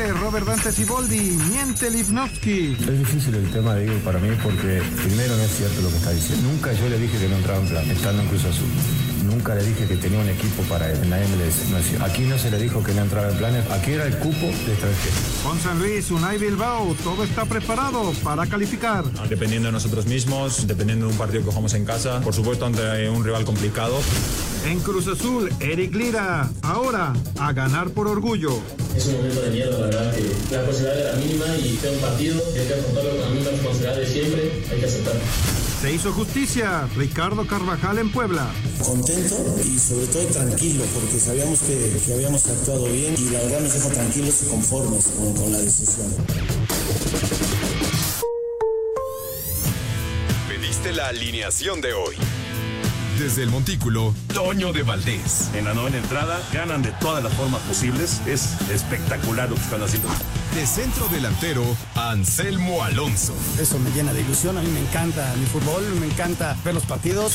Tigre, Robert Dante Siboldi, miente Lipnowski. Es difícil el tema de Igor para mí porque primero no es cierto lo que está diciendo. Nunca yo le dije que no entraba en plan, estando en Cruz Azul. Nunca le dije que tenía un equipo para él en la MLS. No es cierto. Aquí no se le dijo que no entraba en planes, aquí era el cupo de extranjero. Con San Luis, Unai Bilbao, todo está preparado para calificar. Dependiendo de nosotros mismos, dependiendo de un partido que jugamos en casa, por supuesto ante un rival complicado. En Cruz Azul, Eric Lira, ahora a ganar por orgullo. Es un momento de miedo, la verdad, que la posibilidad era mínima y fue un partido que hay que afrontarlo con la misma responsabilidad de siempre, hay que aceptarlo. Se hizo justicia, Ricardo Carvajal en Puebla. Contento y sobre todo tranquilo, porque sabíamos que, que habíamos actuado bien y la verdad nos deja tranquilos y conformes con, con la decisión. Pediste la alineación de hoy. Desde el Montículo, Toño de Valdés. En la novena entrada ganan de todas las formas posibles. Es espectacular lo que están haciendo. De centro delantero, Anselmo Alonso. Eso me llena de ilusión. A mí me encanta mi fútbol, me encanta ver los partidos.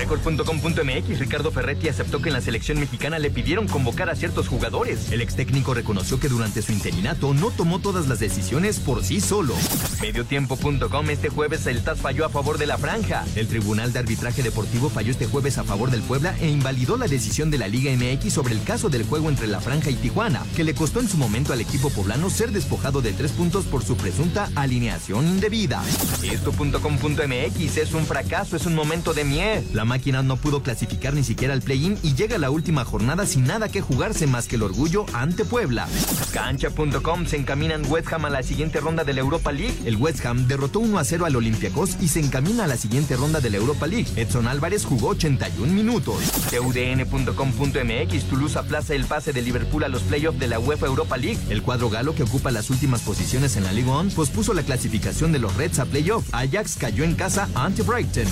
Record.com.mx Ricardo Ferretti aceptó que en la selección mexicana le pidieron convocar a ciertos jugadores. El ex técnico reconoció que durante su interinato no tomó todas las decisiones por sí solo. Mediotiempo.com este jueves el TAS falló a favor de la franja. El Tribunal de Arbitraje Deportivo falló este jueves a favor del Puebla e invalidó la decisión de la Liga MX sobre el caso del juego entre la franja y Tijuana, que le costó en su momento al equipo poblano ser despojado de tres puntos por su presunta alineación indebida. Esto.com.mx es un fracaso, es un momento de miedo. Máquina no pudo clasificar ni siquiera al play-in y llega la última jornada sin nada que jugarse más que el orgullo ante Puebla. Cancha.com se encaminan West Ham a la siguiente ronda de la Europa League. El West Ham derrotó 1 a 0 al Olympiacos y se encamina a la siguiente ronda de la Europa League. Edson Álvarez jugó 81 minutos. TUDN.com.mx Toulouse aplaza el pase de Liverpool a los playoffs de la UEFA Europa League. El cuadro galo que ocupa las últimas posiciones en la Liga 1 pospuso la clasificación de los Reds a playoff. Ajax cayó en casa ante Brighton.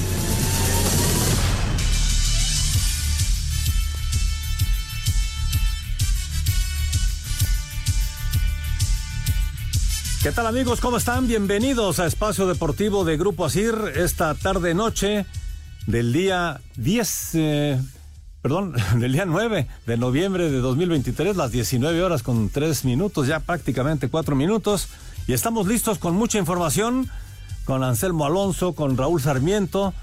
¿Qué tal amigos? ¿Cómo están? Bienvenidos a Espacio Deportivo de Grupo Asir esta tarde noche del día 10, eh, perdón, del día 9 de noviembre de 2023, las 19 horas con 3 minutos, ya prácticamente 4 minutos. Y estamos listos con mucha información, con Anselmo Alonso, con Raúl Sarmiento.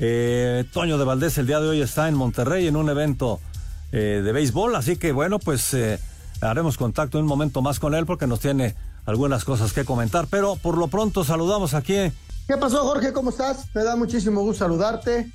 Eh, Toño de Valdés el día de hoy está en Monterrey en un evento eh, de béisbol, así que bueno, pues haremos contacto en un momento más con él porque nos tiene algunas cosas que comentar, pero por lo pronto saludamos aquí. ¿Qué pasó, Jorge? ¿Cómo estás? Me da muchísimo gusto saludarte.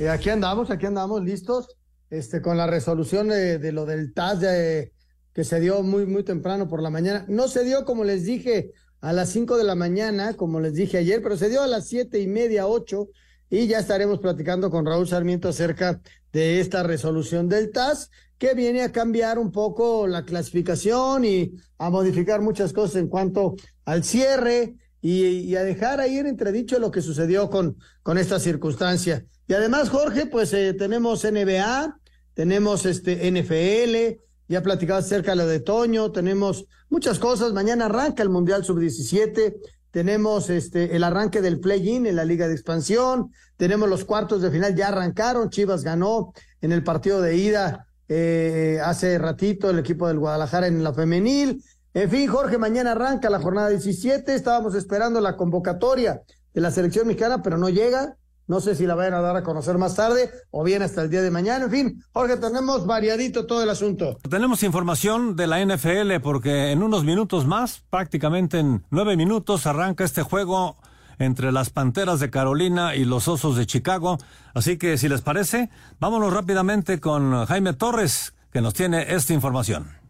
Eh, aquí andamos, aquí andamos listos, este, con la resolución de, lo del TAS que se dio muy, muy temprano por la mañana. No se dio, como les dije, a las 5 de la mañana, como les dije ayer, pero se dio a las siete y media, ocho, y ya estaremos platicando con Raúl Sarmiento acerca de esta resolución del TAS que viene a cambiar un poco la clasificación y a modificar muchas cosas en cuanto al cierre y, a dejar ahí en entredicho lo que sucedió con, con esta circunstancia. Y además, Jorge, pues eh, tenemos NBA, tenemos este NFL, ya platicado acerca de lo de Toño, tenemos muchas cosas. Mañana arranca el Mundial Sub-17, tenemos este el arranque del play-in en la Liga de Expansión, tenemos los cuartos de final, ya arrancaron, Chivas ganó en el partido de ida eh, hace ratito el equipo del Guadalajara en la femenil. En fin, Jorge, mañana arranca la jornada 17. Estábamos esperando la convocatoria de la selección mexicana, pero no llega. No sé si la vayan a dar a conocer más tarde o bien hasta el día de mañana. En fin, Jorge, tenemos variadito todo el asunto. Tenemos información de la NFL porque en unos minutos más, prácticamente en nueve minutos, arranca este juego entre las Panteras de Carolina y los Osos de Chicago. Así que si les parece, vámonos rápidamente con Jaime Torres, que nos tiene esta información.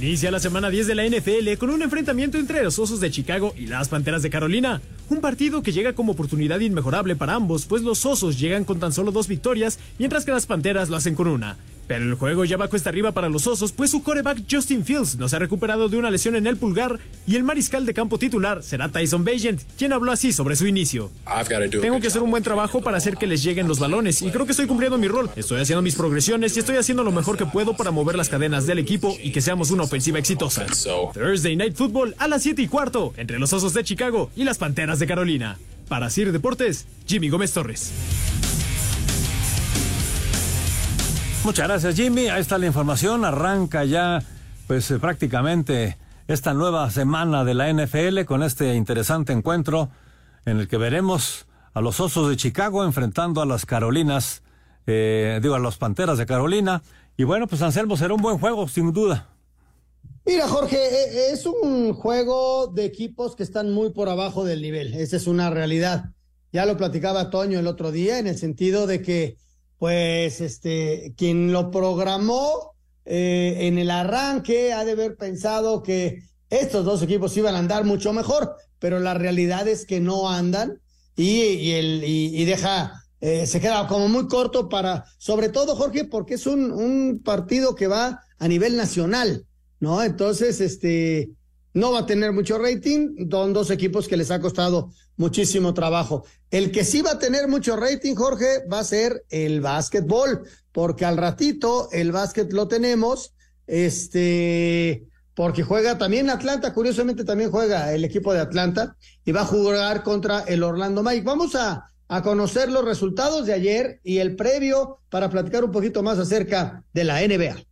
Inicia la semana 10 de la NFL con un enfrentamiento entre los Osos de Chicago y las Panteras de Carolina. Un partido que llega como oportunidad inmejorable para ambos, pues los Osos llegan con tan solo dos victorias, mientras que las Panteras lo hacen con una. Pero el juego ya va cuesta arriba para los Osos, pues su coreback Justin Fields no se ha recuperado de una lesión en el pulgar y el mariscal de campo titular será Tyson Bagent, quien habló así sobre su inicio. Tengo que hacer un buen trabajo para hacer que les lleguen los balones y creo que estoy cumpliendo mi rol. Estoy haciendo mis progresiones y estoy haciendo lo mejor que puedo para mover las cadenas del equipo y que seamos una ofensiva exitosa. Thursday Night Football a las 7 y cuarto entre los Osos de Chicago y las Panteras de Carolina. Para Sir Deportes, Jimmy Gómez Torres. Muchas gracias, Jimmy. Ahí está la información. Arranca ya, pues eh, prácticamente esta nueva semana de la NFL con este interesante encuentro en el que veremos a los Osos de Chicago enfrentando a las Carolinas, eh, digo, a los Panteras de Carolina. Y bueno, pues Anselmo será un buen juego, sin duda. Mira, Jorge, e, es un juego de equipos que están muy por abajo del nivel. Esa es una realidad. Ya lo platicaba Toño el otro día en el sentido de que pues este, quien lo programó eh, en el arranque ha de haber pensado que estos dos equipos iban a andar mucho mejor, pero la realidad es que no andan y, el, y, deja, eh, se queda como muy corto para, sobre todo Jorge, porque es un, un partido que va a nivel nacional, ¿no? Entonces, este, no va a tener mucho rating, son dos equipos que les ha costado muchísimo trabajo. El que sí va a tener mucho rating, Jorge, va a ser el básquetbol, porque al ratito el básquet lo tenemos, este, porque juega también Atlanta, curiosamente también juega el equipo de Atlanta y va a jugar contra el Orlando Mike. Vamos a, a conocer los resultados de ayer y el previo para platicar un poquito más acerca de la NBA.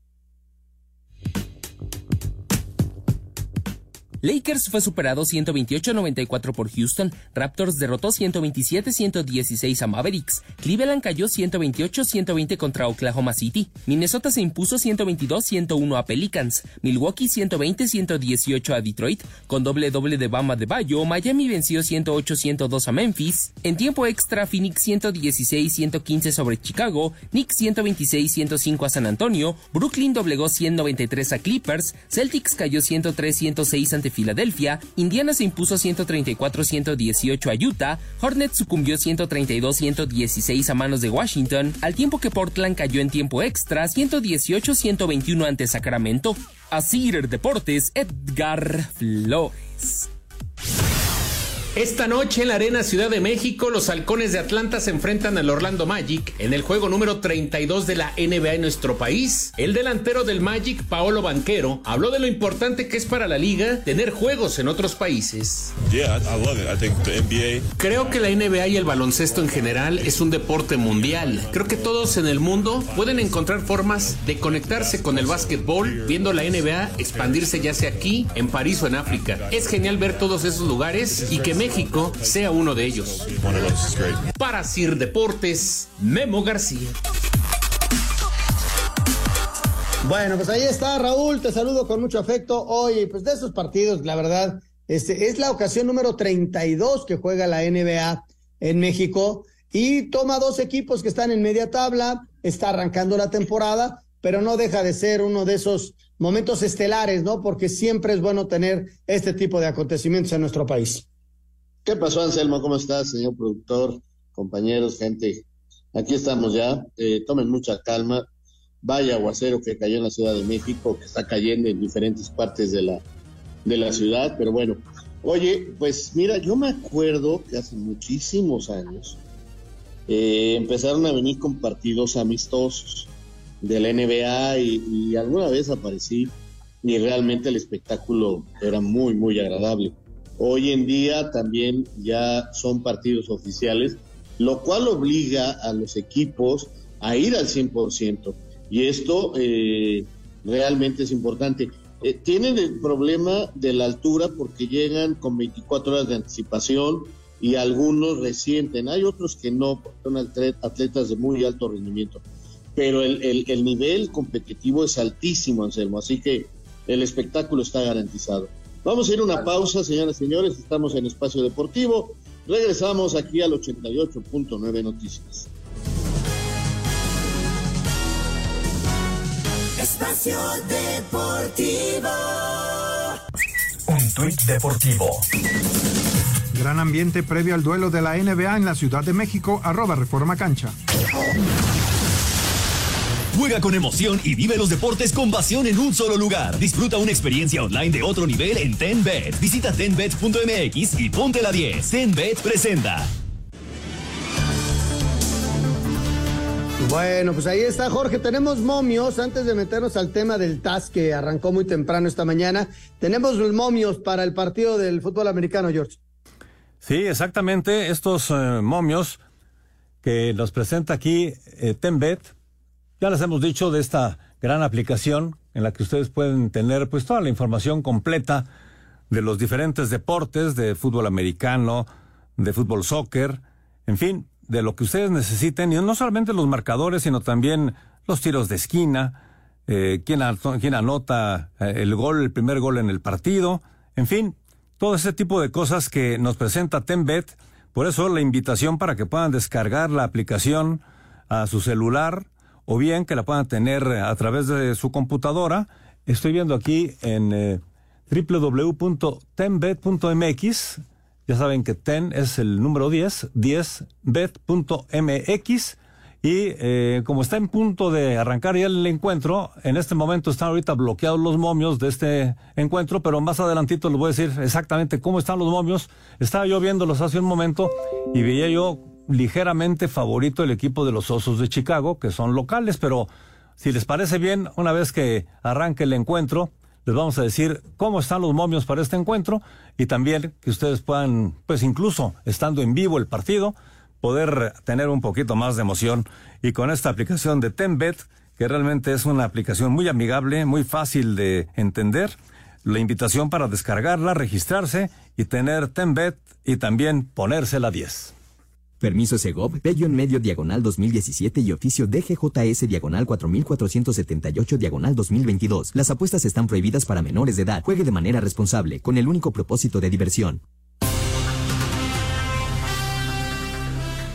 Lakers fue superado 128-94 por Houston, Raptors derrotó 127-116 a Mavericks, Cleveland cayó 128-120 contra Oklahoma City, Minnesota se impuso 122-101 a Pelicans, Milwaukee 120-118 a Detroit, con doble doble de Bama de Bayo, Miami venció 108-102 a Memphis, en tiempo extra Phoenix 116-115 sobre Chicago, Knicks 126-105 a San Antonio, Brooklyn doblegó 193 a Clippers, Celtics cayó 103-106 ante Filadelfia, Indiana se impuso 134-118 a Utah, Hornets sucumbió 132-116 a manos de Washington, al tiempo que Portland cayó en tiempo extra 118-121 ante Sacramento. Asir Deportes, Edgar Flores. Esta noche en la Arena Ciudad de México, los halcones de Atlanta se enfrentan al Orlando Magic en el juego número 32 de la NBA en nuestro país. El delantero del Magic, Paolo Banquero, habló de lo importante que es para la liga tener juegos en otros países. Creo que la NBA y el baloncesto en general es un deporte mundial. Creo que todos en el mundo pueden encontrar formas de conectarse con el básquetbol, viendo la NBA expandirse ya sea aquí, en París o en África. Es genial ver todos esos lugares y que México sea uno de ellos. Para Sir Deportes, Memo García. Bueno, pues ahí está Raúl, te saludo con mucho afecto. Oye, pues de esos partidos, la verdad, este es la ocasión número 32 que juega la NBA en México y toma dos equipos que están en media tabla, está arrancando la temporada, pero no deja de ser uno de esos momentos estelares, ¿no? Porque siempre es bueno tener este tipo de acontecimientos en nuestro país. ¿Qué pasó, Anselmo? ¿Cómo estás, señor productor, compañeros, gente? Aquí estamos ya. Eh, tomen mucha calma. Vaya aguacero que cayó en la Ciudad de México, que está cayendo en diferentes partes de la, de la ciudad, pero bueno. Oye, pues mira, yo me acuerdo que hace muchísimos años eh, empezaron a venir con partidos amistosos de la NBA y, y alguna vez aparecí y realmente el espectáculo era muy, muy agradable. Hoy en día también ya son partidos oficiales, lo cual obliga a los equipos a ir al 100%. Y esto eh, realmente es importante. Eh, tienen el problema de la altura porque llegan con 24 horas de anticipación y algunos resienten. Hay otros que no, son atletas de muy alto rendimiento. Pero el, el, el nivel competitivo es altísimo, Anselmo. Así que el espectáculo está garantizado. Vamos a ir a una pausa, señoras y señores. Estamos en Espacio Deportivo. Regresamos aquí al 88.9 Noticias. Espacio Deportivo. Un tuit deportivo. Gran ambiente previo al duelo de la NBA en la Ciudad de México, arroba Reforma Cancha. Juega con emoción y vive los deportes con pasión en un solo lugar. Disfruta una experiencia online de otro nivel en TenBet. Visita tenbet.mx y ponte la 10. TenBet presenta. Bueno, pues ahí está Jorge. Tenemos momios. Antes de meternos al tema del TAS que arrancó muy temprano esta mañana, tenemos los momios para el partido del fútbol americano, George. Sí, exactamente. Estos eh, momios que nos presenta aquí eh, Tembet. Ya les hemos dicho de esta gran aplicación en la que ustedes pueden tener pues toda la información completa de los diferentes deportes de fútbol americano, de fútbol soccer, en fin, de lo que ustedes necesiten, y no solamente los marcadores, sino también los tiros de esquina, eh, quién, anota eh, el gol, el primer gol en el partido, en fin, todo ese tipo de cosas que nos presenta Tembet. Por eso la invitación para que puedan descargar la aplicación a su celular o bien que la puedan tener a través de su computadora. Estoy viendo aquí en eh, www.tenbet.mx ya saben que TEN es el número 10, 10bet.mx. Y eh, como está en punto de arrancar ya el encuentro, en este momento están ahorita bloqueados los momios de este encuentro, pero más adelantito les voy a decir exactamente cómo están los momios. Estaba yo viéndolos hace un momento y veía yo ligeramente favorito el equipo de los Osos de Chicago, que son locales, pero si les parece bien, una vez que arranque el encuentro, les vamos a decir cómo están los momios para este encuentro y también que ustedes puedan, pues incluso estando en vivo el partido, poder tener un poquito más de emoción. Y con esta aplicación de Tenbet, que realmente es una aplicación muy amigable, muy fácil de entender, la invitación para descargarla, registrarse y tener Tenbet y también ponérsela 10. Permiso Segov, Bello en medio diagonal 2017 y oficio DGJS diagonal 4478 diagonal 2022. Las apuestas están prohibidas para menores de edad. Juegue de manera responsable, con el único propósito de diversión.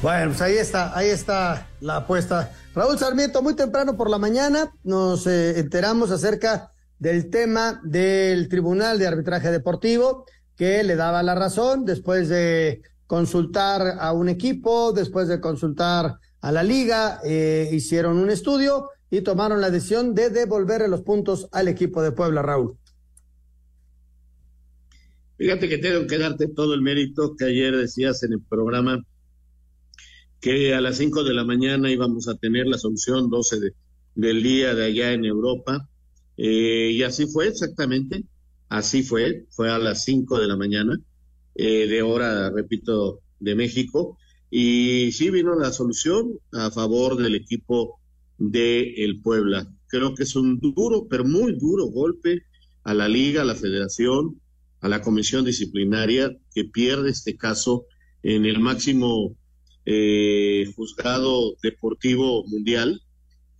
Bueno, pues ahí está, ahí está la apuesta. Raúl Sarmiento, muy temprano por la mañana nos eh, enteramos acerca del tema del Tribunal de Arbitraje Deportivo que le daba la razón después de consultar a un equipo, después de consultar a la liga, eh, hicieron un estudio y tomaron la decisión de devolverle los puntos al equipo de Puebla, Raúl. Fíjate que tengo que darte todo el mérito que ayer decías en el programa que a las 5 de la mañana íbamos a tener la solución 12 del día de allá en Europa. Eh, y así fue exactamente, así fue, fue a las 5 de la mañana. Eh, de hora, repito, de México. Y sí vino la solución a favor del equipo de el Puebla. Creo que es un duro, pero muy duro golpe a la liga, a la federación, a la comisión disciplinaria que pierde este caso en el máximo eh, juzgado deportivo mundial,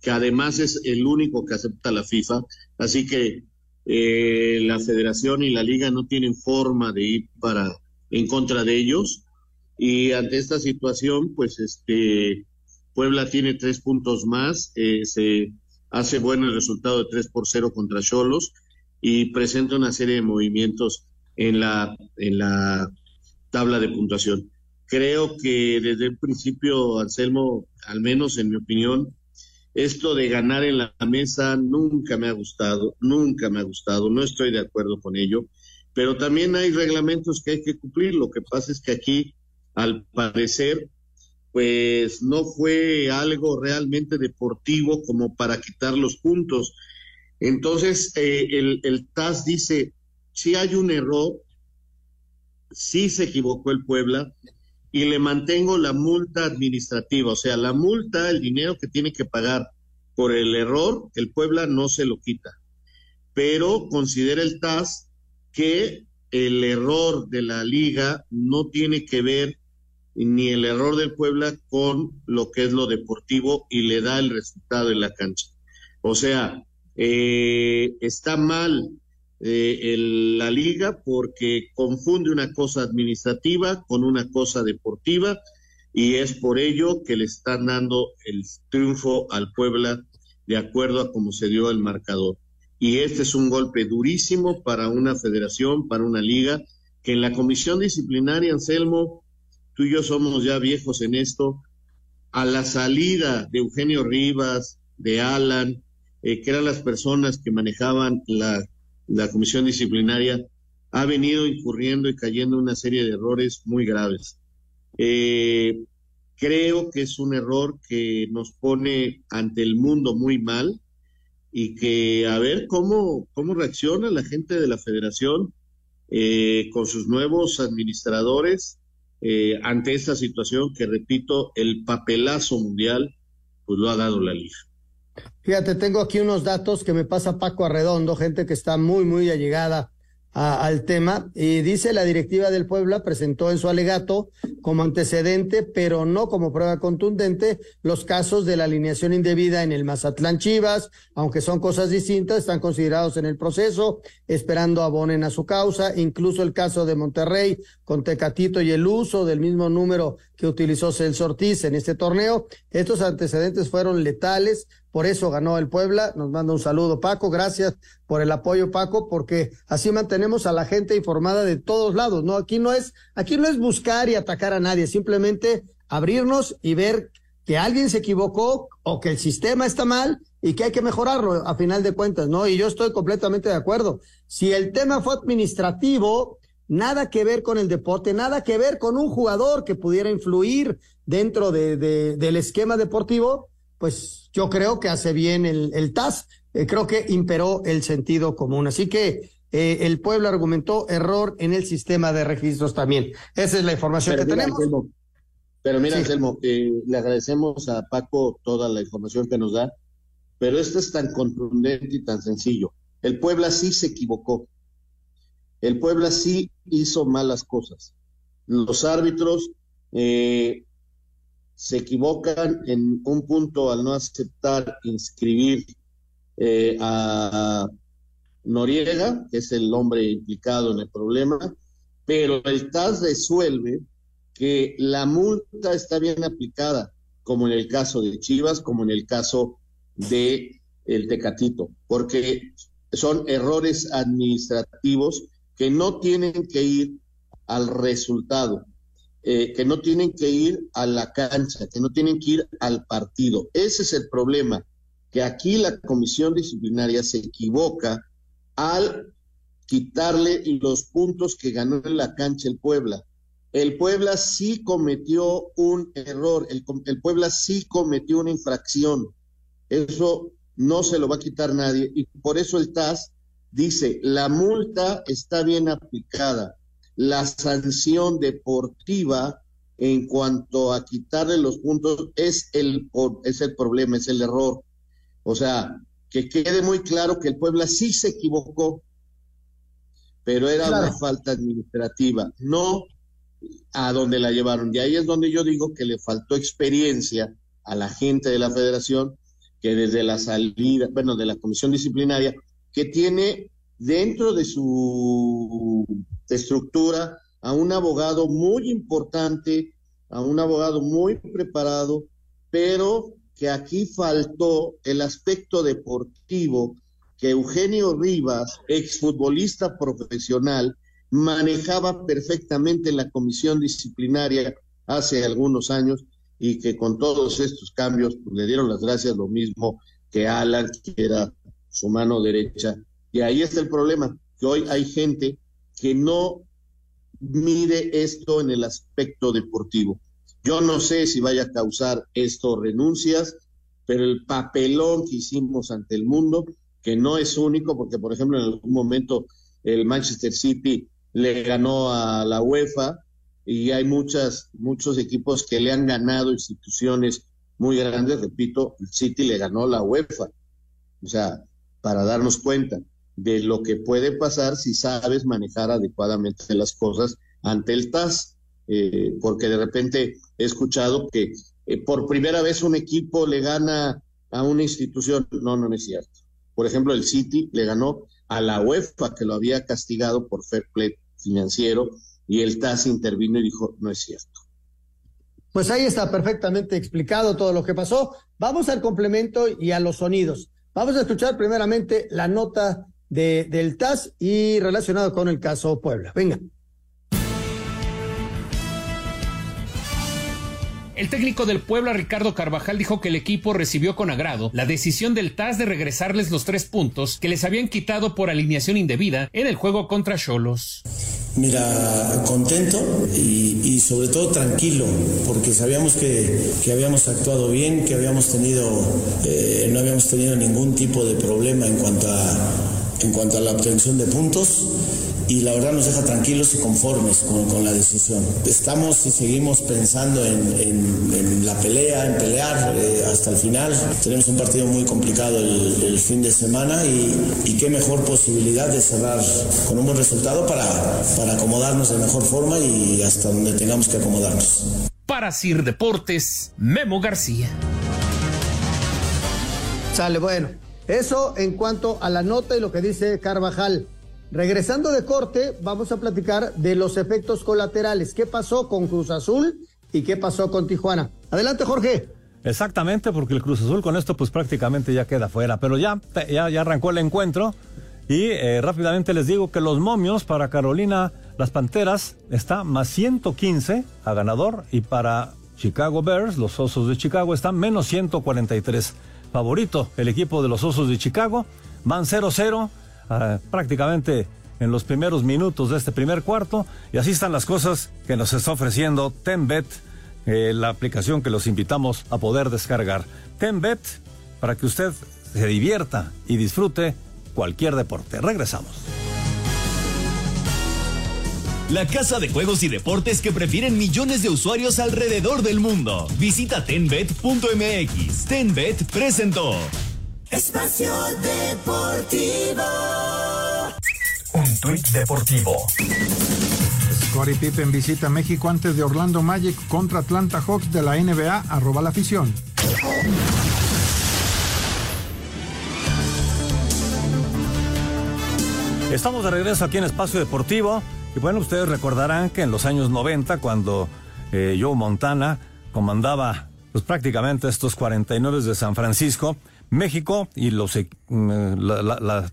que además es el único que acepta la FIFA. Así que eh, la federación y la liga no tienen forma de ir para en contra de ellos. Y ante esta situación, pues este Puebla tiene tres puntos más, eh, se hace bueno el resultado de tres por cero contra Cholos y presenta una serie de movimientos en la, en la tabla de puntuación. Creo que desde el principio, Anselmo, al menos en mi opinión, esto de ganar en la mesa nunca me ha gustado, nunca me ha gustado, no estoy de acuerdo con ello pero también hay reglamentos que hay que cumplir. Lo que pasa es que aquí, al parecer, pues no fue algo realmente deportivo como para quitar los puntos. Entonces, eh, el, TAS dice, si hay un error, sí se equivocó el Puebla y le mantengo la multa administrativa, o sea, la multa, el dinero que tiene que pagar por el error, el Puebla no se lo quita. Pero considera el TAS que el error de la liga no tiene que ver ni el error del Puebla con lo que es lo deportivo y le da el resultado en la cancha. O sea, eh, está mal eh, la liga porque confunde una cosa administrativa con una cosa deportiva y es por ello que le están dando el triunfo al Puebla de acuerdo a cómo se dio el marcador. Y este es un golpe durísimo para una federación, para una liga, que en la comisión disciplinaria, Anselmo, tú y yo somos ya viejos en esto, a la salida de Eugenio Rivas, de Alan, eh, que eran las personas que manejaban la, la comisión disciplinaria, ha venido incurriendo y cayendo en una serie de errores muy graves. Eh, creo que es un error que nos pone ante el mundo muy mal y que a ver cómo, cómo reacciona la gente de la federación eh, con sus nuevos administradores eh, ante esta situación que, repito, el papelazo mundial pues lo ha dado la liga. Fíjate, tengo aquí unos datos que me pasa Paco Arredondo, gente que está muy, muy allegada al tema. Y dice la directiva del Puebla presentó en su alegato como antecedente, pero no como prueba contundente, los casos de la alineación indebida en el Mazatlán Chivas, aunque son cosas distintas, están considerados en el proceso, esperando abonen a su causa, incluso el caso de Monterrey con Tecatito y el uso del mismo número que utilizó Celso Ortiz en este torneo. Estos antecedentes fueron letales, por eso ganó el Puebla. Nos manda un saludo Paco, gracias por el apoyo Paco, porque así mantenemos a la gente informada de todos lados, ¿no? Aquí no es, aquí no es buscar y atacar a nadie, simplemente abrirnos y ver que alguien se equivocó o que el sistema está mal y que hay que mejorarlo a final de cuentas, ¿no? Y yo estoy completamente de acuerdo. Si el tema fue administrativo, nada que ver con el deporte, nada que ver con un jugador que pudiera influir dentro de, del esquema deportivo, pues yo creo que hace bien el, el TAS, eh, creo que imperó el sentido común. Así que eh, el pueblo argumentó error en el sistema de registros también. Esa es la información que tenemos. pero mira, Anselmo, eh, le agradecemos a Paco toda la información que nos da, pero esto es tan contundente y tan sencillo. El Puebla sí se equivocó. El Puebla sí hizo malas cosas. Los árbitros eh, se equivocan en un punto al no aceptar inscribir eh, a Noriega, que es el hombre implicado en el problema, pero el TAS resuelve que la multa está bien aplicada, como en el caso de Chivas, como en el caso de el Tecatito, porque son errores administrativos que no tienen que ir al resultado, eh, que no tienen que ir a la cancha, que no tienen que ir al partido. Ese es el problema, que aquí la comisión disciplinaria se equivoca al quitarle los puntos que ganó en la cancha el Puebla. El Puebla sí cometió un error, el, el Puebla sí cometió una infracción. Eso no se lo va a quitar nadie y por eso el TAS dice, la multa está bien aplicada la sanción deportiva en cuanto a quitarle los puntos es el, es el problema, es el error. O sea, que quede muy claro que el Puebla sí se equivocó, pero era una falta administrativa, no a donde la llevaron. Y ahí es donde yo digo que le faltó experiencia a la gente de la federación, que desde la salida, bueno, de la comisión disciplinaria, que tiene dentro de su estructura a un abogado muy importante, a un abogado muy preparado, pero que aquí faltó el aspecto deportivo que Eugenio Rivas, exfutbolista profesional, manejaba perfectamente en la comisión disciplinaria hace algunos años y que con todos estos cambios pues, le dieron las gracias lo mismo que Alan, que era su mano derecha y ahí está el problema, que hoy hay gente que no mide esto en el aspecto deportivo. Yo no sé si vaya a causar esto renuncias, pero el papelón que hicimos ante el mundo, que no es único, porque por ejemplo en algún momento el Manchester City le ganó a la UEFA y hay muchas, muchos equipos que le han ganado instituciones muy grandes, repito, el City le ganó la UEFA. O sea, para darnos cuenta de lo que puede pasar si sabes manejar adecuadamente las cosas ante el TAS, eh, porque de repente he escuchado que eh, por primera vez un equipo le gana a una institución, no, no es cierto. Por ejemplo, el City le ganó a la UEFA, que lo había castigado por fair play financiero, y el TAS intervino y dijo, no es cierto. Pues ahí está perfectamente explicado todo lo que pasó. Vamos al complemento y a los sonidos. Vamos a escuchar primeramente la nota de, del TAS y relacionado con el caso Puebla. Venga. El técnico del Puebla, Ricardo Carvajal, dijo que el equipo recibió con agrado la decisión del TAS de regresarles los tres puntos que les habían quitado por alineación indebida en el juego contra Cholos. Mira, contento y, sobre todo tranquilo, porque sabíamos que, habíamos actuado bien, que habíamos tenido, eh, no habíamos tenido ningún tipo de problema en cuanto a, en cuanto a la obtención de puntos y la verdad nos deja tranquilos y conformes con, la decisión. Estamos y seguimos pensando en, la pelea, en pelear eh, hasta el final. Tenemos un partido muy complicado el, fin de semana y, qué mejor posibilidad de cerrar con un buen resultado para, para acomodarnos de mejor forma y hasta donde tengamos que acomodarnos. Para Sir Deportes, Memo García. Sale, bueno. Eso en cuanto a la nota y lo que dice Carvajal. Regresando de corte, vamos a platicar de los efectos colaterales. ¿Qué pasó con Cruz Azul y qué pasó con Tijuana? Adelante, Jorge. Exactamente, porque el Cruz Azul con esto pues prácticamente ya queda fuera, pero ya, ya, arrancó el encuentro y eh, rápidamente les digo que los momios para Carolina, las Panteras, está más 115 a ganador y para Chicago Bears, los Osos de Chicago, están menos 143. Favorito, el equipo de los Osos de Chicago, van 0-0 Ah, prácticamente en los primeros minutos de este primer cuarto. Y así están las cosas que nos está ofreciendo Tenbet, eh, la aplicación que los invitamos a poder descargar. Tenbet, para que usted se divierta y disfrute cualquier deporte. Regresamos. La casa de juegos y deportes que prefieren millones de usuarios alrededor del mundo. Visita tenbet.mx. Tenbet presentó. Espacio Deportivo. Un tuit deportivo. Scottie Pippen visita México antes de Orlando Magic contra Atlanta Hawks de la NBA. Arroba la afición. Estamos de regreso aquí en Espacio Deportivo. Y bueno, ustedes recordarán que en los años 90, cuando eh, Joe Montana comandaba pues, prácticamente estos 49 de San Francisco, México y los, eh,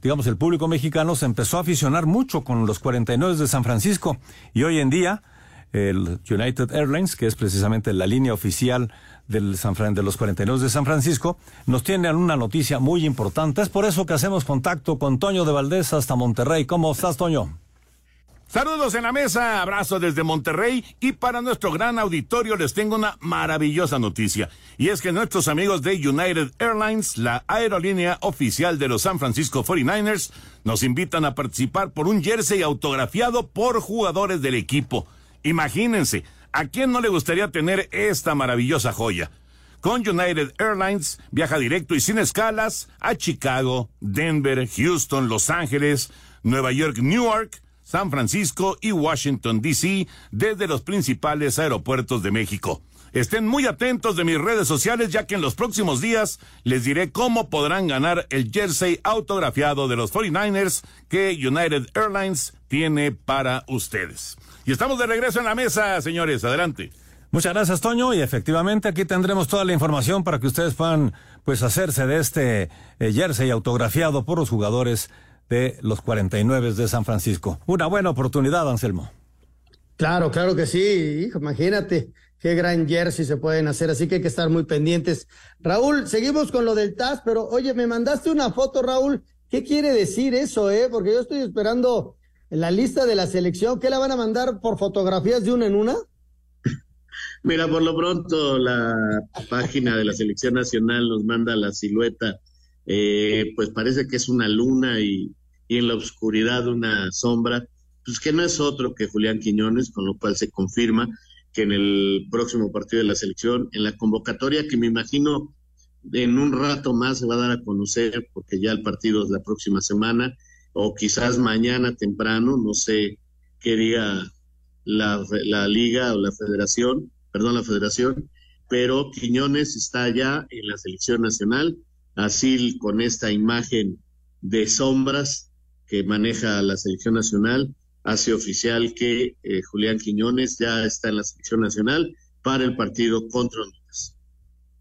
digamos, el público mexicano se empezó a aficionar mucho con los 49 de San Francisco y hoy en día el United Airlines, que es precisamente la línea oficial del San de los 49 de San Francisco, nos tiene una noticia muy importante. Es por eso que hacemos contacto con Toño de Valdés hasta Monterrey. ¿Cómo estás, Toño? Saludos en la mesa, abrazo desde Monterrey y para nuestro gran auditorio les tengo una maravillosa noticia. Y es que nuestros amigos de United Airlines, la aerolínea oficial de los San Francisco 49ers, nos invitan a participar por un jersey autografiado por jugadores del equipo. Imagínense, ¿a quién no le gustaría tener esta maravillosa joya? Con United Airlines viaja directo y sin escalas a Chicago, Denver, Houston, Los Ángeles, Nueva York, Newark, San Francisco y Washington, D.C. desde los principales aeropuertos de México. Estén muy atentos de mis redes sociales ya que en los próximos días les diré cómo podrán ganar el jersey autografiado de los 49ers que United Airlines tiene para ustedes. Y estamos de regreso en la mesa, señores. Adelante. Muchas gracias, Toño. Y efectivamente aquí tendremos toda la información para que ustedes puedan pues hacerse de este eh, jersey autografiado por los jugadores de los 49 de San Francisco. Una buena oportunidad, Anselmo. Claro, claro que sí, hijo, imagínate qué gran jersey se pueden hacer, así que hay que estar muy pendientes. Raúl, seguimos con lo del TAS, pero oye, me mandaste una foto, Raúl, ¿qué quiere decir eso, eh? Porque yo estoy esperando la lista de la selección, ¿qué la van a mandar por fotografías de una en una? Mira, por lo pronto la página de la selección nacional nos manda la silueta, eh, pues parece que es una luna y y en la oscuridad una sombra, pues que no es otro que Julián Quiñones, con lo cual se confirma que en el próximo partido de la selección, en la convocatoria que me imagino en un rato más se va a dar a conocer, porque ya el partido es la próxima semana, o quizás mañana temprano, no sé qué diga la, la liga o la federación, perdón, la federación, pero Quiñones está ya en la selección nacional, así con esta imagen de sombras que maneja la selección nacional hace oficial que eh, Julián Quiñones ya está en la selección nacional para el partido contra Honduras.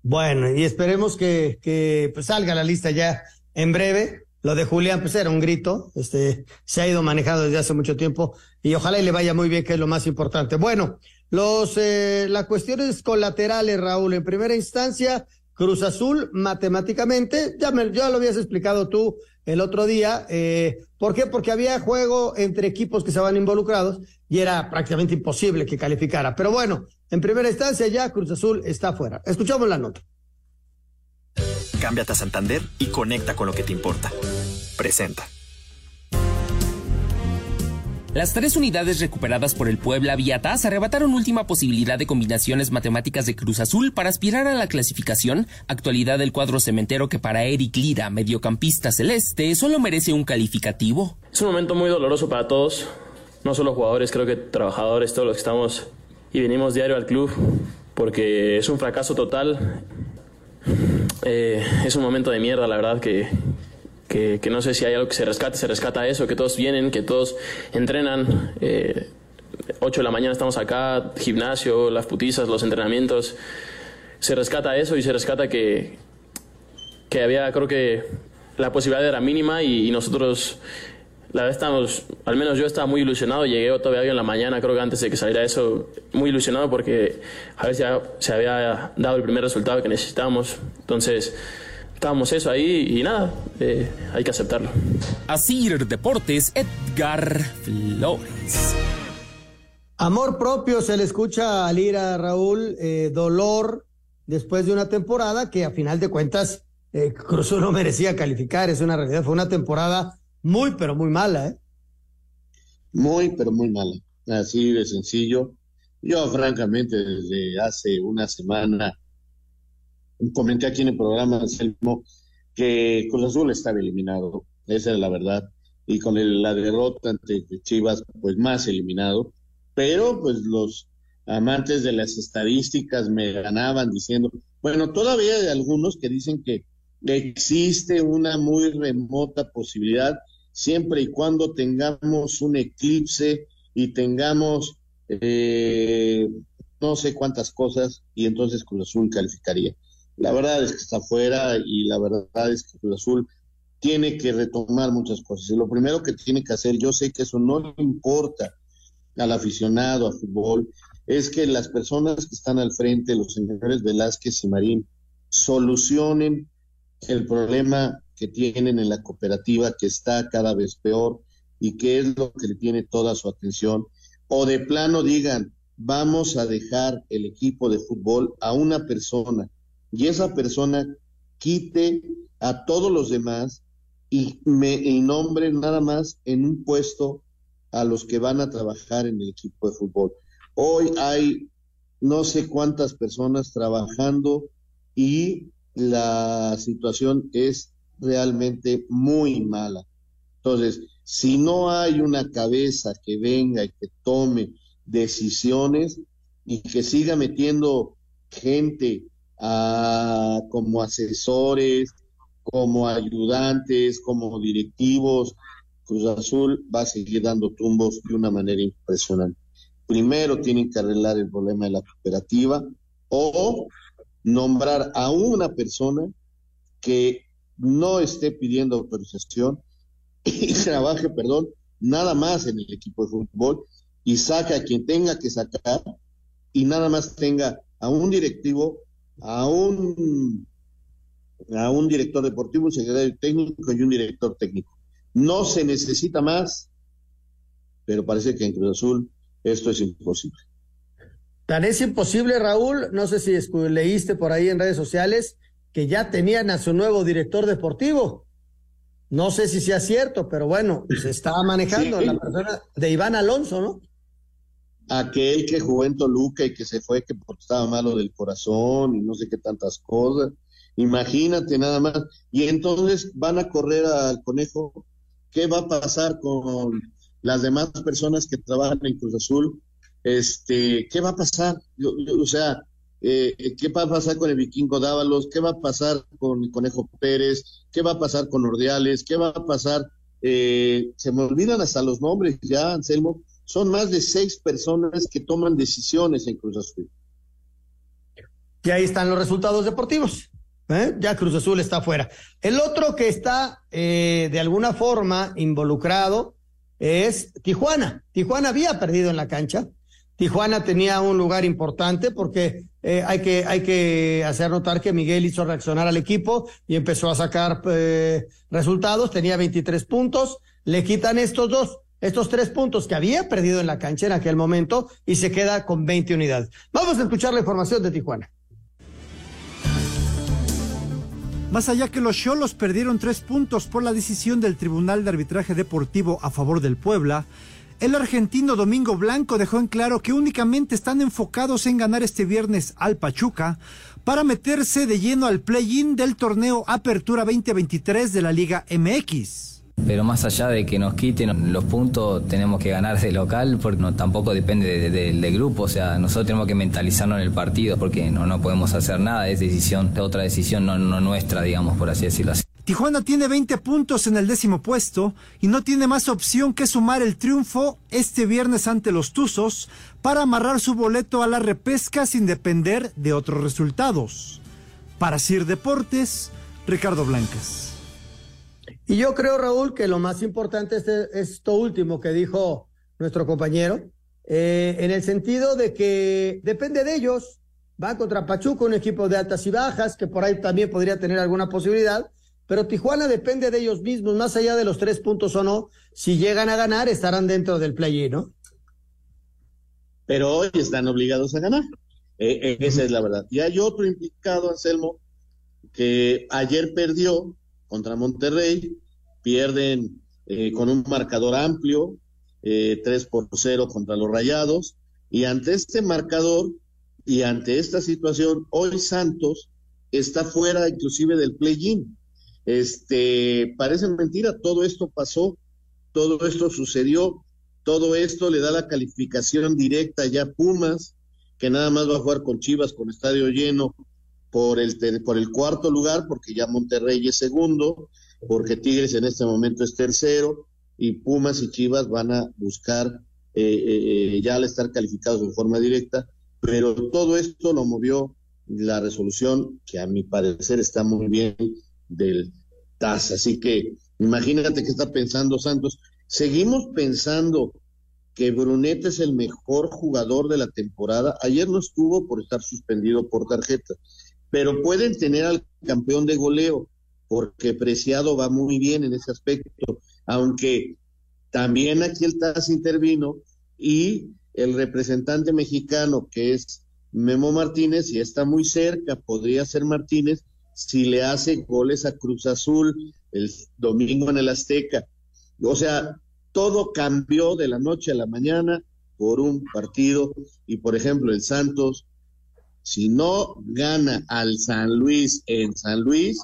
Bueno, y esperemos que, que pues, salga la lista ya en breve. Lo de Julián, pues era un grito, este, se ha ido manejando desde hace mucho tiempo y ojalá y le vaya muy bien, que es lo más importante. Bueno, los, eh, las cuestiones colaterales, Raúl. En primera instancia, Cruz Azul, matemáticamente, ya, me, ya lo habías explicado tú el otro día. Eh, ¿Por qué? Porque había juego entre equipos que estaban involucrados y era prácticamente imposible que calificara. Pero bueno, en primera instancia ya Cruz Azul está fuera. Escuchamos la nota. Cámbiate a Santander y conecta con lo que te importa. Presenta. Las tres unidades recuperadas por el Puebla Viatas arrebataron última posibilidad de combinaciones matemáticas de Cruz Azul para aspirar a la clasificación, actualidad del cuadro cementero que para Eric Lira, mediocampista celeste, solo merece un calificativo. Es un momento muy doloroso para todos, no solo jugadores, creo que trabajadores, todos los que estamos y venimos diario al club, porque es un fracaso total. Eh, es un momento de mierda, la verdad, que, que, no sé si hay algo que se rescate, se rescata eso, que todos vienen, que todos entrenan. Eh, 8 de la mañana estamos acá, gimnasio, las putizas, los entrenamientos. Se rescata eso y se rescata que, que había, creo que la posibilidad era mínima y, nosotros, la verdad, estamos, al menos yo estaba muy ilusionado. Llegué todavía hoy en la mañana, creo que antes de que saliera eso, muy ilusionado porque a ver si se había dado el primer resultado que necesitábamos. Entonces, estábamos eso ahí y nada, eh, hay que aceptarlo. Así Deportes, Edgar Flores. Amor propio se le escucha a Lira, Raúl, eh, dolor después de una temporada que a final de cuentas eh, Cruzó no merecía calificar, es una realidad, fue una temporada muy, pero muy mala, ¿eh? Muy, pero muy mala, así de sencillo. Yo francamente desde hace una semana comenté aquí en el programa, Selmo, que Cruz Azul estaba eliminado, esa es la verdad, y con la derrota ante Chivas, pues más eliminado, pero pues los amantes de las estadísticas me ganaban diciendo, bueno, todavía hay algunos que dicen que existe una muy remota posibilidad siempre y cuando tengamos un eclipse y tengamos eh, no sé cuántas cosas y entonces Cruz Azul calificaría. La verdad es que está fuera y la verdad es que Cruz Azul tiene que retomar muchas cosas. Y lo primero que tiene que hacer, yo sé que eso no le importa al aficionado a fútbol, es que las personas que están al frente, los señores Velázquez y Marín, solucionen el problema que tienen en la cooperativa que está cada vez peor y que es lo que le tiene toda su atención. O de plano digan, vamos a dejar el equipo de fútbol a una persona y esa persona quite a todos los demás y me y nombre nada más en un puesto a los que van a trabajar en el equipo de fútbol. Hoy hay no sé cuántas personas trabajando y la situación es realmente muy mala. Entonces, si no hay una cabeza que venga y que tome decisiones y que siga metiendo gente como asesores, como ayudantes, como directivos, Cruz Azul va a seguir dando tumbos de una manera impresionante. Primero tienen que arreglar el problema de la cooperativa o nombrar a una persona que no esté pidiendo autorización y trabaje, perdón, nada más en el equipo de fútbol y saque a quien tenga que sacar y nada más tenga a un directivo a un, a un director deportivo, un secretario técnico y un director técnico. No se necesita más, pero parece que en Cruz Azul esto es imposible. Tan es imposible, Raúl, no sé si leíste por ahí en redes sociales que ya tenían a su nuevo director deportivo. No sé si sea cierto, pero bueno, se estaba manejando la persona de Iván Alonso, ¿no? Aquel que jugó en Toluca y que se fue que porque estaba malo del corazón y no sé qué tantas cosas. Imagínate nada más. Y entonces van a correr al conejo. ¿Qué va a pasar con las demás personas que trabajan en Cruz Azul? Este, ¿qué va a pasar? o sea, eh, ¿qué va a pasar con el vikingo Dávalos? ¿Qué va a pasar con el Conejo Pérez? ¿Qué va a pasar con Ordiales? ¿Qué va a pasar? Eh, se me olvidan hasta los nombres ya, Anselmo, son más de seis personas que toman decisiones en Cruz Azul. Y ahí están los resultados deportivos. ¿eh? Ya Cruz Azul está fuera. El otro que está eh, de alguna forma involucrado es Tijuana. Tijuana había perdido en la cancha. Tijuana tenía un lugar importante porque eh, hay, que, hay que hacer notar que Miguel hizo reaccionar al equipo y empezó a sacar resultados, tenía 23 puntos, le quitan estos dos, estos tres puntos que había perdido en la cancha en aquel momento y se queda con 20 unidades. Vamos a escuchar la información de Tijuana. Más allá que los Cholos perdieron tres puntos por la decisión del Tribunal de Arbitraje Deportivo a favor del Puebla, el argentino Domingo Blanco dejó en claro que únicamente están enfocados en ganar este viernes al Pachuca para meterse de lleno al play-in del torneo Apertura 2023 de la Liga MX. Pero más allá de que nos quiten los puntos, tenemos que ganar de local, porque tampoco depende del grupo. O sea, nosotros tenemos que mentalizarnos en el partido, porque no, no podemos hacer nada. Es decisión, otra decisión no, no nuestra, digamos, por así decirlo así. Tijuana tiene 20 puntos en el décimo puesto y no tiene más opción que sumar el triunfo este viernes ante los Tuzos para amarrar su boleto a la repesca sin depender de otros resultados. Para Sir Deportes, Ricardo Blancas. Y yo creo, Raúl, que lo más importante es esto último que dijo nuestro compañero, eh, en el sentido de que depende de ellos. Va contra Pachuca, un equipo de altas y bajas, que por ahí también podría tener alguna posibilidad pero Tijuana depende de ellos mismos, más allá de los tres puntos o no. Si llegan a ganar, estarán dentro del play ¿no? Pero hoy están obligados a ganar. Eh, eh, esa es la verdad. Y hay otro implicado, Anselmo, que ayer perdió contra Monterrey, pierden eh, con un marcador amplio, 3 por 0 contra los Rayados, y ante este marcador y ante esta situación, hoy Santos está fuera inclusive del play-in. Este, parece mentira, todo esto pasó, todo esto sucedió, todo esto le da la calificación directa ya a Pumas, que nada más va a jugar con Chivas con estadio lleno por el, por el cuarto lugar, porque ya Monterrey es segundo, porque Tigres en este momento es tercero, y Pumas y Chivas van a buscar eh, eh, eh, ya al estar calificados de forma directa, pero todo esto lo movió la resolución, que a mi parecer está muy bien, del TAS. Así que imagínate qué está pensando Santos. Seguimos pensando que Brunet es el mejor jugador de la temporada. Ayer no estuvo por estar suspendido por tarjeta, pero pueden tener al campeón de goleo, porque Preciado va muy bien en ese aspecto, aunque también aquí el TAS intervino y el representante mexicano que es Memo Martínez, y está muy cerca, podría ser Martínez, si le hace goles a Cruz Azul el domingo en el Azteca. O sea, todo cambió de la noche a la mañana por un partido y por ejemplo el Santos, si no gana al San Luis en San Luis,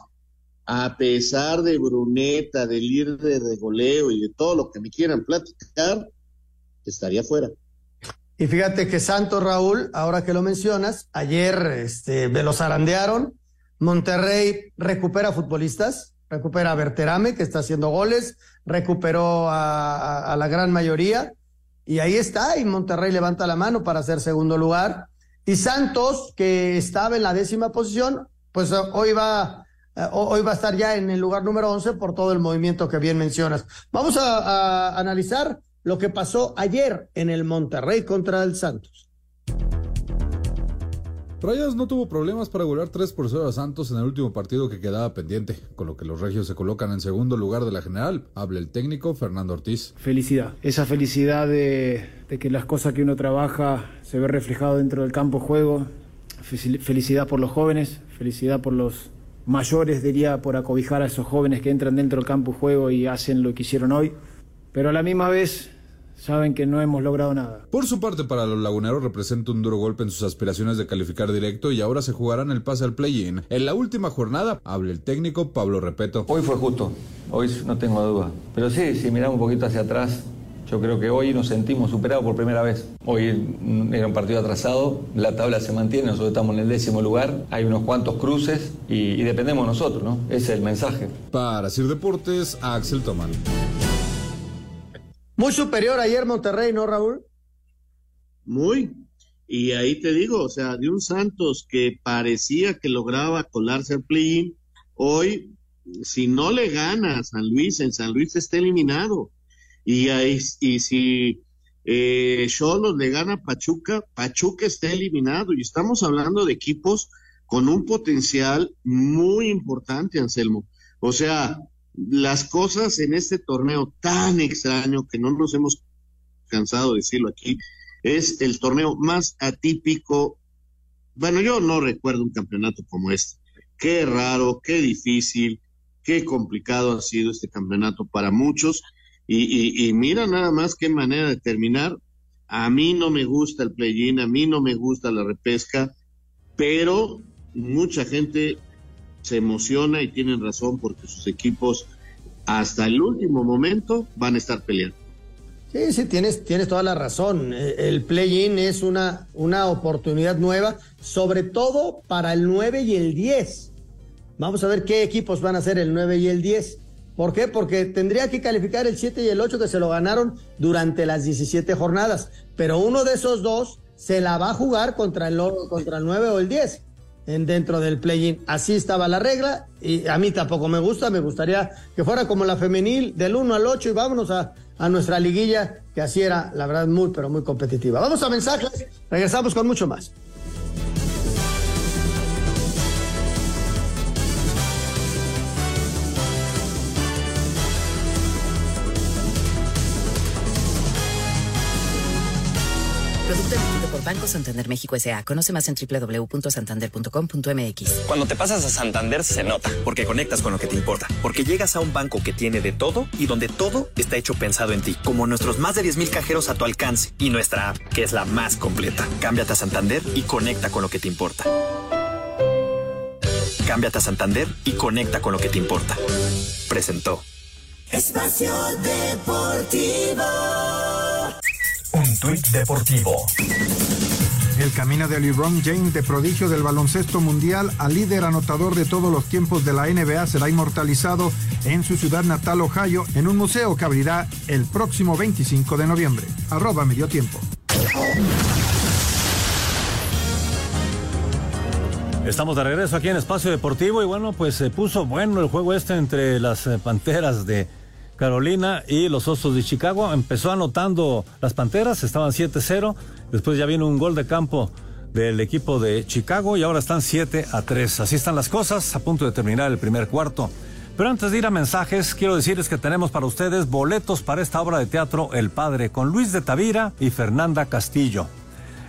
a pesar de Bruneta, del líder de goleo y de todo lo que me quieran platicar, estaría fuera. Y fíjate que Santos Raúl, ahora que lo mencionas, ayer este, me los zarandearon Monterrey recupera futbolistas, recupera a Berterame, que está haciendo goles, recuperó a, la gran mayoría, y ahí está, y Monterrey levanta la mano para hacer segundo lugar. Y Santos, que estaba en la décima posición, pues eh, hoy va, eh, hoy va a estar ya en el lugar número 11 por todo el movimiento que bien mencionas. Vamos a analizar lo que pasó ayer en el Monterrey contra el Santos. Rayas no tuvo problemas para golear 3 por 0 a Santos en el último partido que quedaba pendiente, con lo que los regios se colocan en segundo lugar de la general. Habla el técnico Fernando Ortiz. Felicidad, esa felicidad de, que las cosas que uno trabaja se ve reflejado dentro del campo juego. Felicidad por los jóvenes, felicidad por los mayores, diría, por acobijar a esos jóvenes que entran dentro del campo juego y hacen lo que hicieron hoy. Pero a la misma vez saben que no hemos logrado nada. Por su parte, para los laguneros representa un duro golpe en sus aspiraciones de calificar directo y ahora se jugarán el pase al play-in. En la última jornada, habla el técnico Pablo Repeto. Hoy fue justo, hoy no tengo duda. Pero sí, si miramos un poquito hacia atrás, yo creo que hoy nos sentimos superados por primera vez. Hoy era un partido atrasado, la tabla se mantiene, nosotros estamos en el décimo lugar, hay unos cuantos cruces y, dependemos nosotros, ¿no? Ese es el mensaje. Para Sir Deportes, Axel Toman. Muy superior ayer Monterrey, ¿no, Raúl? Muy. Y ahí te digo, o sea, de un Santos que parecía que lograba colarse al play hoy, si no le gana a San Luis, en San Luis está eliminado. Y, ahí, y si Eh, le gana a Pachuca, Pachuca está eliminado y estamos hablando de equipos con un potencial muy importante, Anselmo. O sea, las cosas en este torneo tan extraño que no nos hemos cansado de decirlo aquí, es el torneo más atípico. Bueno, yo no recuerdo un campeonato como este. Qué raro, qué difícil, qué complicado ha sido este campeonato para muchos. Y, mira nada más qué manera de terminar. A mí no me gusta el play-in, a mí no me gusta la repesca, pero mucha gente se emociona y tienen razón porque sus equipos hasta el último momento van a estar peleando. Sí, sí, tienes, tienes toda la razón. Eh, el play-in es una, una oportunidad nueva, sobre todo para el 9 y el 10. Vamos a ver qué equipos van a ser el 9 y el 10. ¿Por qué? Porque tendría que calificar el 7 y el 8 que se lo ganaron durante las 17 jornadas. Pero uno de esos dos se la va a jugar contra el, contra el 9 o el 10 en, dentro del play-in. Así estaba la regla y a mí tampoco me gusta. Me gustaría que fuera como la femenil del 1 al 8 y vámonos a, a nuestra liguilla, que así era, la verdad, muy, pero muy competitiva. Vamos a mensajes. Regresamos con mucho más. Banco Santander México S.A. Conoce más en www.santander.com.mx. Cuando te pasas a Santander se nota, porque conectas con lo que te importa, porque llegas a un banco que tiene de todo y donde todo está hecho pensado en ti, como nuestros más de 10.000 cajeros a tu alcance y nuestra app, que es la más completa. Cámbiate a Santander y conecta con lo que te importa. Cámbiate a Santander y conecta con lo que te importa. Presentó. Espacio Deportivo. Tuit deportivo. El camino de LeBron James de prodigio del baloncesto mundial a líder anotador de todos los tiempos de la NBA será inmortalizado en su ciudad natal, Ohio, en un museo que abrirá el próximo 25 de noviembre. Arroba medio tiempo. Estamos de regreso aquí en Espacio Deportivo y bueno, pues se puso bueno el juego este entre las eh, Panteras de Carolina y los Osos de Chicago. Empezó anotando las Panteras, estaban 7-0. Después ya vino un gol de campo del equipo de Chicago y ahora están 7 a 3. Así están las cosas, a punto de terminar el primer cuarto. Pero antes de ir a mensajes, quiero decirles que tenemos para ustedes boletos para esta obra de teatro El Padre con Luis de Tavira y Fernanda Castillo.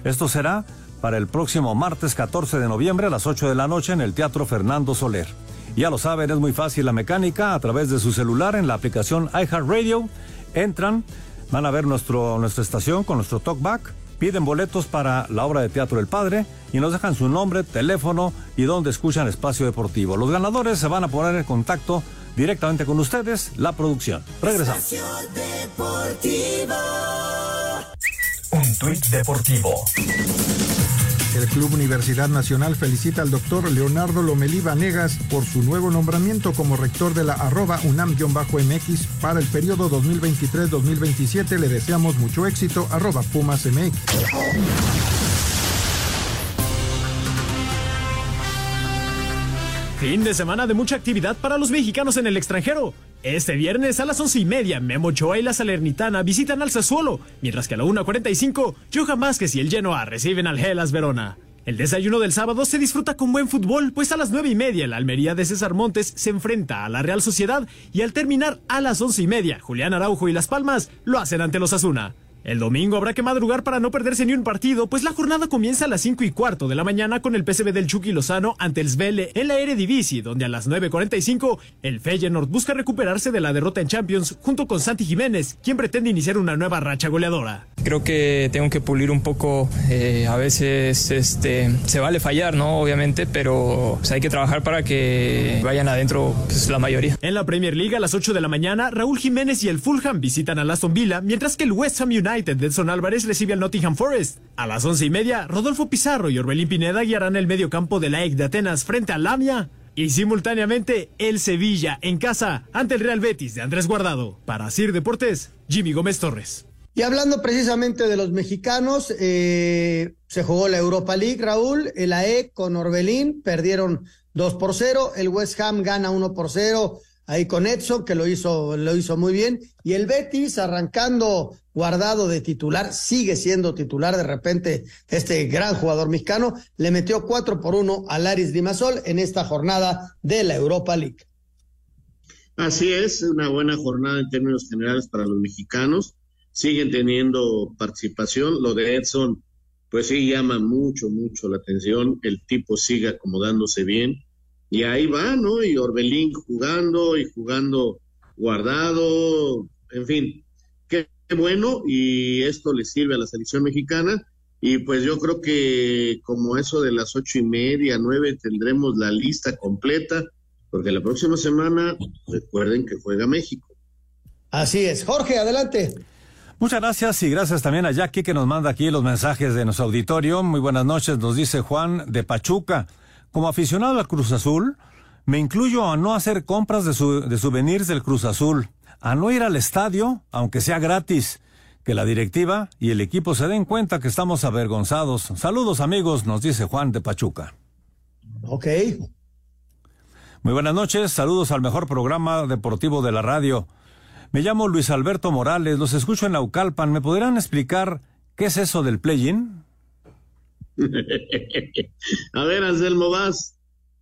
Esto será para el próximo martes 14 de noviembre a las 8 de la noche en el Teatro Fernando Soler. Ya lo saben, es muy fácil la mecánica a través de su celular en la aplicación iHeartRadio. Entran, van a ver nuestro, nuestra estación con nuestro talkback, piden boletos para la obra de teatro El Padre y nos dejan su nombre, teléfono y donde escuchan Espacio Deportivo. Los ganadores se van a poner en contacto directamente con ustedes, la producción. Regresamos. Un tuit deportivo. El Club Universidad Nacional felicita al doctor Leonardo Lomelí Vanegas por su nuevo nombramiento como rector de la arroba UNAM-MX para el periodo 2023-2027. Le deseamos mucho éxito, arroba Pumas MX. Fin de semana de mucha actividad para los mexicanos en el extranjero. Este viernes a las once y media, Memo Ochoa y la Salernitana visitan al Sassuolo, mientras que a la 1.45, Johan Vázquez y el Genoa reciben al Gelas Verona. El desayuno del sábado se disfruta con buen fútbol, pues a las nueve y media la Almería de César Montes se enfrenta a la Real Sociedad y al terminar a las once y media, Julián Araujo y Las Palmas lo hacen ante los Asuna. El domingo habrá que madrugar para no perderse ni un partido, pues la jornada comienza a las 5 y cuarto de la mañana con el PSV del Chucky Lozano ante el Svele en la Eredivisie, donde a las 9.45 el Feyenoord busca recuperarse de la derrota en Champions junto con Santi Jiménez, quien pretende iniciar una nueva racha goleadora. Creo que tengo que pulir un poco, eh, a veces este, se vale fallar, ¿no? Obviamente, pero hay que trabajar para que vayan adentro pues, la mayoría. En la Premier League a las 8 de la mañana, Raúl Jiménez y el Fulham visitan a Aston Villa, mientras que el West Ham United United, Edson Álvarez recibe al Nottingham Forest. A las once y media, Rodolfo Pizarro y Orbelín Pineda guiarán el medio campo de la EC de Atenas frente a Lamia. Y simultáneamente, el Sevilla en casa ante el Real Betis de Andrés Guardado. Para Sir Deportes, Jimmy Gómez Torres. Y hablando precisamente de los mexicanos, eh, se jugó la Europa League, Raúl, el AEC con Orbelín, perdieron 2 por 0, el West Ham gana 1 por 0 ahí con Edson, que lo hizo, lo hizo muy bien, y el Betis arrancando guardado de titular, sigue siendo titular de repente este gran jugador mexicano, le metió 4 por 1 a Laris Dimasol en esta jornada de la Europa League. Así es, una buena jornada en términos generales para los mexicanos, siguen teniendo participación, lo de Edson pues sí llama mucho, mucho la atención, el tipo sigue acomodándose bien, y ahí va, ¿no? Y Orbelín jugando y jugando guardado, en fin, qué, bueno y esto le sirve a la selección mexicana y pues yo creo que como eso de las ocho y media, nueve tendremos la lista completa porque la próxima semana recuerden que juega México. Así es, Jorge, adelante. Muchas gracias y gracias también a Jackie que nos manda aquí los mensajes de nuestro auditorio. Muy buenas noches, nos dice Juan de Pachuca. Como aficionado al Cruz Azul, me incluyo a no hacer compras de, de souvenirs del Cruz Azul, a no ir al estadio, aunque sea gratis, que la directiva y el equipo se den cuenta que estamos avergonzados. Saludos amigos, nos dice Juan de Pachuca. Ok. Muy buenas noches, saludos al mejor programa deportivo de la radio. Me llamo Luis Alberto Morales, los escucho en Naucalpan. ¿Me podrán explicar qué es eso del play-in? a ver, Anselmo, vas.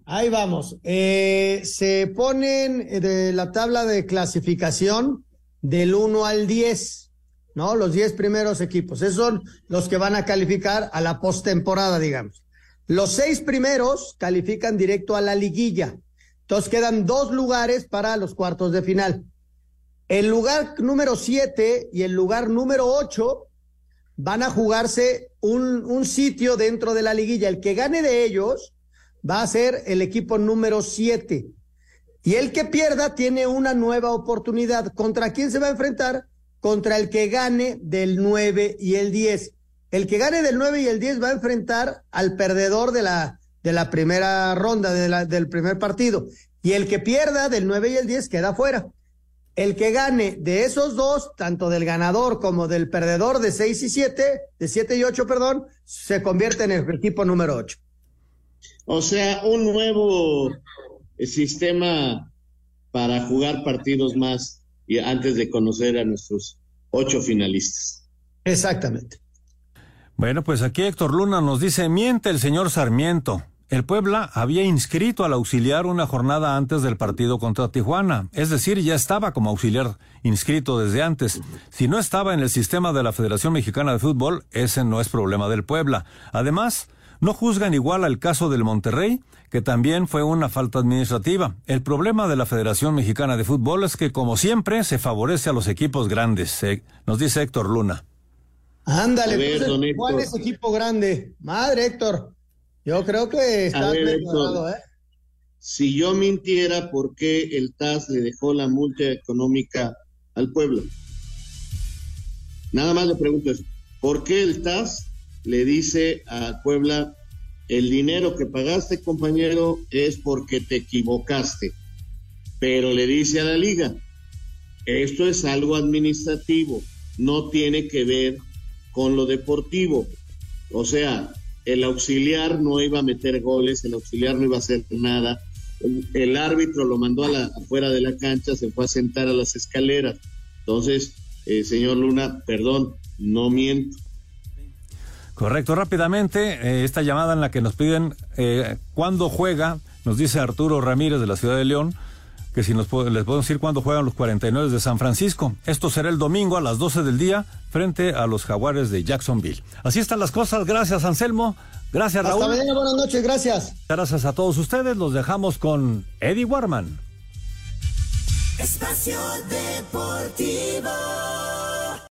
Ahí vamos. Eh, se ponen de la tabla de clasificación del 1 al 10, ¿no? Los 10 primeros equipos. Esos son los que van a calificar a la postemporada, digamos. Los seis primeros califican directo a la liguilla. Entonces quedan dos lugares para los cuartos de final. El lugar número 7 y el lugar número 8 van a jugarse un, un, sitio dentro de la liguilla. El que gane de ellos va a ser el equipo número 7. Y el que pierda tiene una nueva oportunidad. ¿Contra quién se va a enfrentar? Contra el que gane del 9 y el 10. El que gane del 9 y el 10 va a enfrentar al perdedor de la, de la primera ronda, de la, del primer partido. Y el que pierda del 9 y el 10 queda fuera. El que gane de esos dos, tanto del ganador como del perdedor de 6 y 7, de 7 y 8, perdón, se convierte en el equipo número 8. O sea, un nuevo eh, sistema para jugar partidos más y antes de conocer a nuestros ocho finalistas. Exactamente. Bueno, pues aquí Héctor Luna nos dice, miente el señor Sarmiento. El Puebla había inscrito al auxiliar una jornada antes del partido contra Tijuana, es decir, ya estaba como auxiliar inscrito desde antes. Si no estaba en el sistema de la Federación Mexicana de Fútbol, ese no es problema del Puebla. Además, no juzgan igual al caso del Monterrey, que también fue una falta administrativa. El problema de la Federación Mexicana de Fútbol es que, como siempre, se favorece a los equipos grandes, eh, nos dice Héctor Luna. Ándale, ver, ¿cuál es equipo grande? Madre, Héctor. Yo creo que está mejorado, ¿eh? Si yo mintiera, ¿por qué el TAS le dejó la multa económica al pueblo? Nada más le pregunto eso. ¿Por qué el TAS le dice a Puebla, el dinero que pagaste, compañero, es porque te equivocaste? Pero le dice a la liga, esto es algo administrativo, no tiene que ver con lo deportivo. O sea, el auxiliar no iba a meter goles, el auxiliar no iba a hacer nada. El, árbitro lo mandó a la, afuera de la cancha, se fue a sentar a las escaleras. Entonces, eh, señor Luna, perdón, no miento. Correcto, rápidamente, eh, esta llamada en la que nos piden eh, cuándo juega, nos dice Arturo Ramírez de la Ciudad de León, que si nos les podemos decir cuándo juegan los 49 de San Francisco. Esto será el domingo a las 12 del día frente a los Jaguares de Jacksonville. Así están las cosas. Gracias, Anselmo. Gracias, Raúl. Hasta mañana, buenas noches, gracias. Gracias a todos ustedes. Los dejamos con Eddie Warman. Espacio Deportivo.